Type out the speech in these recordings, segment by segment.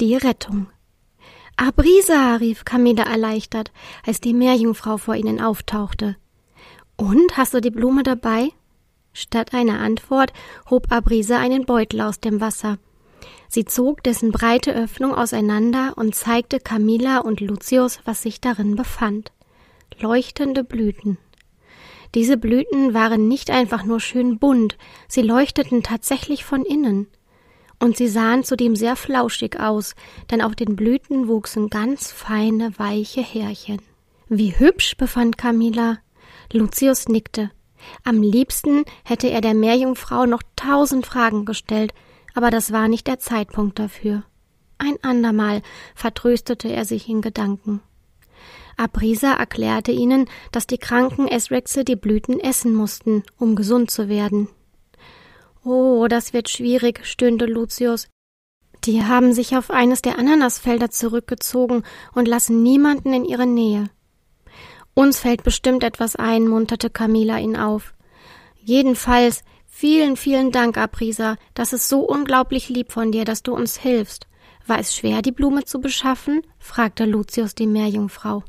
Die Rettung Abrisa, rief Camilla erleichtert, als die Meerjungfrau vor ihnen auftauchte. Und, hast du die Blume dabei? Statt einer Antwort hob Abrisa einen Beutel aus dem Wasser. Sie zog dessen breite Öffnung auseinander und zeigte Camilla und Lucius, was sich darin befand. Leuchtende Blüten. Diese Blüten waren nicht einfach nur schön bunt, sie leuchteten tatsächlich von innen. Und sie sahen zudem sehr flauschig aus, denn auf den Blüten wuchsen ganz feine, weiche Härchen. Wie hübsch, befand Camilla. Lucius nickte. Am liebsten hätte er der Meerjungfrau noch tausend Fragen gestellt, aber das war nicht der Zeitpunkt dafür. Ein andermal vertröstete er sich in Gedanken. Abrisa erklärte ihnen, dass die kranken Esrexe die Blüten essen mussten, um gesund zu werden. Oh, das wird schwierig, stöhnte Lucius. Die haben sich auf eines der Ananasfelder zurückgezogen und lassen niemanden in ihre Nähe. Uns fällt bestimmt etwas ein, munterte Camilla ihn auf. Jedenfalls Vielen, vielen Dank, Abrisa. Das ist so unglaublich lieb von dir, dass du uns hilfst. War es schwer, die Blume zu beschaffen? fragte Lucius die Meerjungfrau.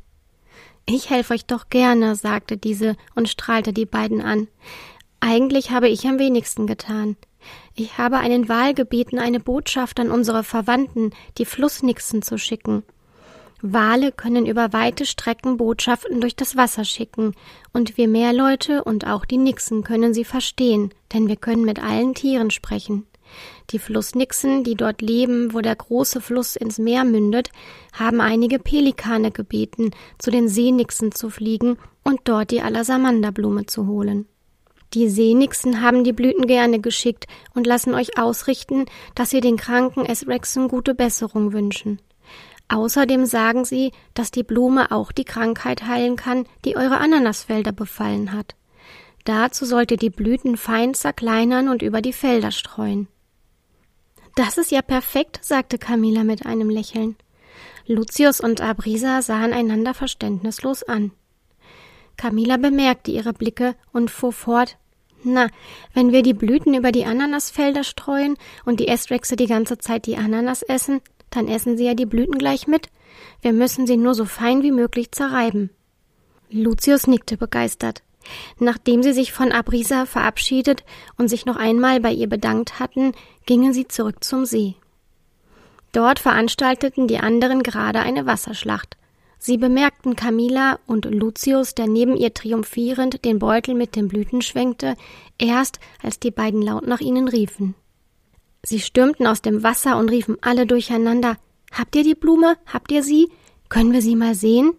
Ich helfe euch doch gerne, sagte diese und strahlte die beiden an. Eigentlich habe ich am wenigsten getan. Ich habe einen Wal gebeten, eine Botschaft an unsere Verwandten, die Flussnixen, zu schicken. Wale können über weite Strecken Botschaften durch das Wasser schicken, und wir Meerleute und auch die Nixen können sie verstehen, denn wir können mit allen Tieren sprechen. Die Flussnixen, die dort leben, wo der große Fluss ins Meer mündet, haben einige Pelikane gebeten, zu den Seenixen zu fliegen und dort die Alasamanderblume zu holen. Die Seenixen haben die Blüten gerne geschickt und lassen euch ausrichten, dass sie den kranken Esrexen gute Besserung wünschen. Außerdem sagen sie, dass die Blume auch die Krankheit heilen kann, die eure Ananasfelder befallen hat. Dazu sollt ihr die Blüten fein zerkleinern und über die Felder streuen. Das ist ja perfekt, sagte Camilla mit einem Lächeln. Lucius und Abrisa sahen einander verständnislos an. Camilla bemerkte ihre Blicke und fuhr fort Na, wenn wir die Blüten über die Ananasfelder streuen und die Estrechse die ganze Zeit die Ananas essen, dann essen sie ja die Blüten gleich mit. Wir müssen sie nur so fein wie möglich zerreiben. Lucius nickte begeistert. Nachdem sie sich von Abrisa verabschiedet und sich noch einmal bei ihr bedankt hatten, gingen sie zurück zum See. Dort veranstalteten die anderen gerade eine Wasserschlacht. Sie bemerkten Camilla und Lucius, der neben ihr triumphierend den Beutel mit den Blüten schwenkte, erst als die beiden laut nach ihnen riefen. Sie stürmten aus dem Wasser und riefen alle durcheinander Habt ihr die Blume? Habt ihr sie? Können wir sie mal sehen?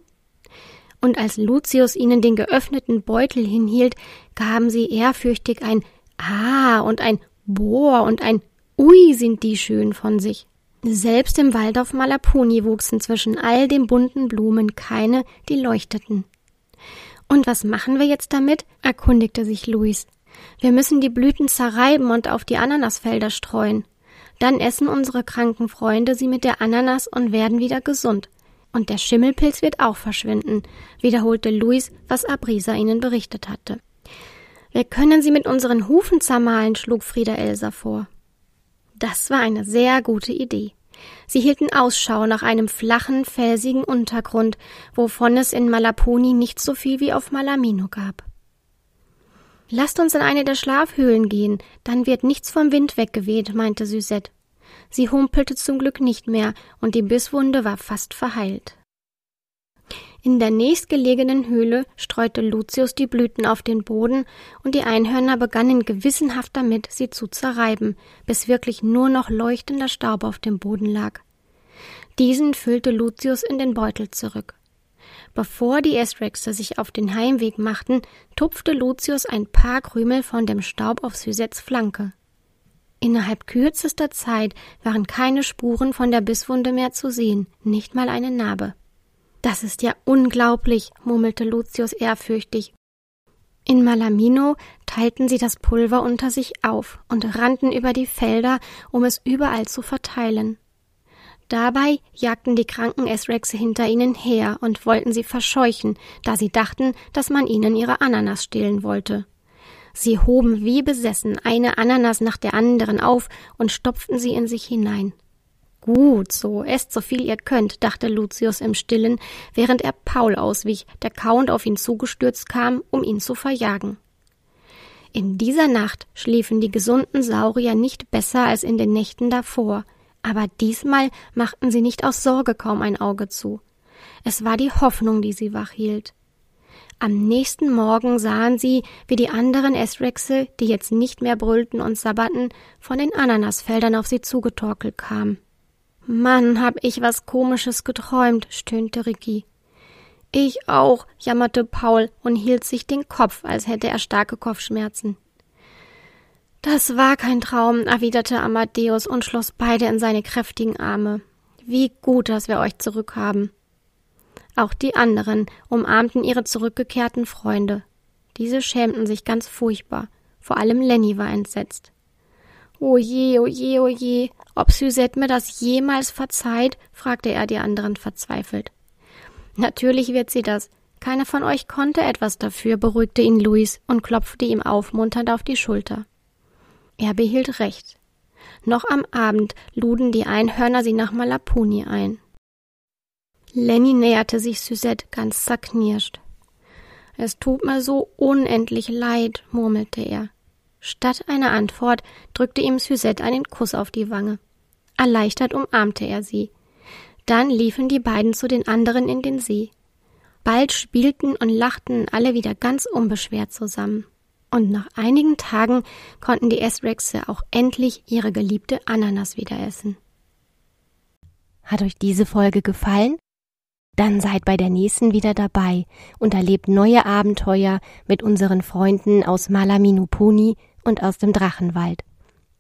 Und als Lucius ihnen den geöffneten Beutel hinhielt, gaben sie ehrfürchtig ein Ah und ein Boah und ein Ui sind die schön von sich. Selbst im Wald auf Malapuni wuchsen zwischen all den bunten Blumen keine, die leuchteten. Und was machen wir jetzt damit? erkundigte sich Luis. Wir müssen die Blüten zerreiben und auf die Ananasfelder streuen. Dann essen unsere kranken Freunde sie mit der Ananas und werden wieder gesund. Und der Schimmelpilz wird auch verschwinden, wiederholte Luis, was Abrisa ihnen berichtet hatte. Wir können sie mit unseren Hufen zermahlen, schlug Frieda Elsa vor. Das war eine sehr gute Idee. Sie hielten Ausschau nach einem flachen, felsigen Untergrund, wovon es in Malaponi nicht so viel wie auf Malamino gab. Lasst uns in eine der Schlafhöhlen gehen, dann wird nichts vom Wind weggeweht, meinte Suzette. Sie humpelte zum Glück nicht mehr, und die Bisswunde war fast verheilt. In der nächstgelegenen Höhle streute Lucius die Blüten auf den Boden, und die Einhörner begannen gewissenhaft damit, sie zu zerreiben, bis wirklich nur noch leuchtender Staub auf dem Boden lag. Diesen füllte Lucius in den Beutel zurück. Bevor die Estrexer sich auf den Heimweg machten, tupfte Lucius ein paar Krümel von dem Staub auf Suzettes Flanke. Innerhalb kürzester Zeit waren keine Spuren von der Bisswunde mehr zu sehen, nicht mal eine Narbe. Das ist ja unglaublich, murmelte Lucius ehrfürchtig. In Malamino teilten sie das Pulver unter sich auf und rannten über die Felder, um es überall zu verteilen. Dabei jagten die kranken Esrexe hinter ihnen her und wollten sie verscheuchen, da sie dachten, dass man ihnen ihre Ananas stehlen wollte. Sie hoben wie besessen eine Ananas nach der anderen auf und stopften sie in sich hinein. Gut so, esst so viel ihr könnt, dachte Lucius im Stillen, während er Paul auswich, der kauend auf ihn zugestürzt kam, um ihn zu verjagen. In dieser Nacht schliefen die gesunden Saurier nicht besser als in den Nächten davor, aber diesmal machten sie nicht aus Sorge kaum ein Auge zu. Es war die Hoffnung, die sie wach hielt. Am nächsten Morgen sahen sie, wie die anderen Esrexe, die jetzt nicht mehr brüllten und sabberten, von den Ananasfeldern auf sie zugetorkelt kamen. Mann, hab ich was Komisches geträumt, stöhnte Ricky. Ich auch, jammerte Paul und hielt sich den Kopf, als hätte er starke Kopfschmerzen. Das war kein Traum, erwiderte Amadeus und schloss beide in seine kräftigen Arme. Wie gut, dass wir euch zurückhaben. Auch die anderen umarmten ihre zurückgekehrten Freunde. Diese schämten sich ganz furchtbar. Vor allem Lenny war entsetzt. O je, o je, o je, ob Suzette mir das jemals verzeiht? fragte er die anderen verzweifelt. Natürlich wird sie das. Keiner von euch konnte etwas dafür, beruhigte ihn Luis und klopfte ihm aufmunternd auf die Schulter. Er behielt recht. Noch am Abend luden die Einhörner sie nach Malapuni ein. Lenny näherte sich Suzette ganz zerknirscht. Es tut mir so unendlich leid, murmelte er. Statt einer Antwort drückte ihm Suzette einen Kuss auf die Wange. Erleichtert umarmte er sie. Dann liefen die beiden zu den anderen in den See. Bald spielten und lachten alle wieder ganz unbeschwert zusammen. Und nach einigen Tagen konnten die Esrexe auch endlich ihre geliebte Ananas wieder essen. Hat euch diese Folge gefallen? Dann seid bei der nächsten wieder dabei und erlebt neue Abenteuer mit unseren Freunden aus Malaminupuni und aus dem Drachenwald.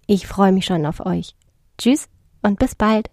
Ich freue mich schon auf euch. Tschüss und bis bald.